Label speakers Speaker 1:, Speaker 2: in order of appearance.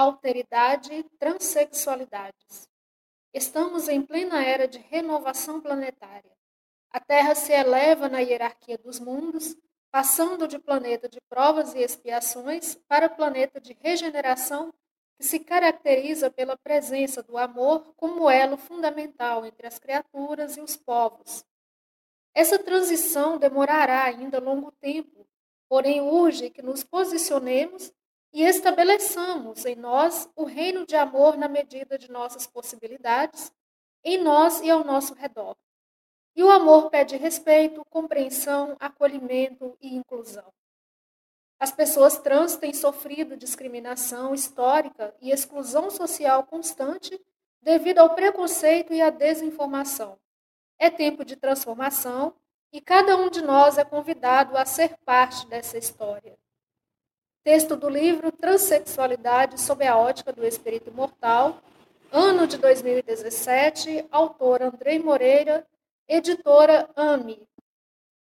Speaker 1: alteridade e transexualidades. Estamos em plena era de renovação planetária. A Terra se eleva na hierarquia dos mundos, passando de planeta de provas e expiações para planeta de regeneração que se caracteriza pela presença do amor como elo fundamental entre as criaturas e os povos. Essa transição demorará ainda longo tempo, porém urge que nos posicionemos e estabeleçamos em nós o reino de amor na medida de nossas possibilidades, em nós e ao nosso redor. E o amor pede respeito, compreensão, acolhimento e inclusão. As pessoas trans têm sofrido discriminação histórica e exclusão social constante devido ao preconceito e à desinformação. É tempo de transformação e cada um de nós é convidado a ser parte dessa história. Texto do livro Transsexualidade sob a ótica do espírito imortal, ano de 2017, autor Andrei Moreira, editora AME,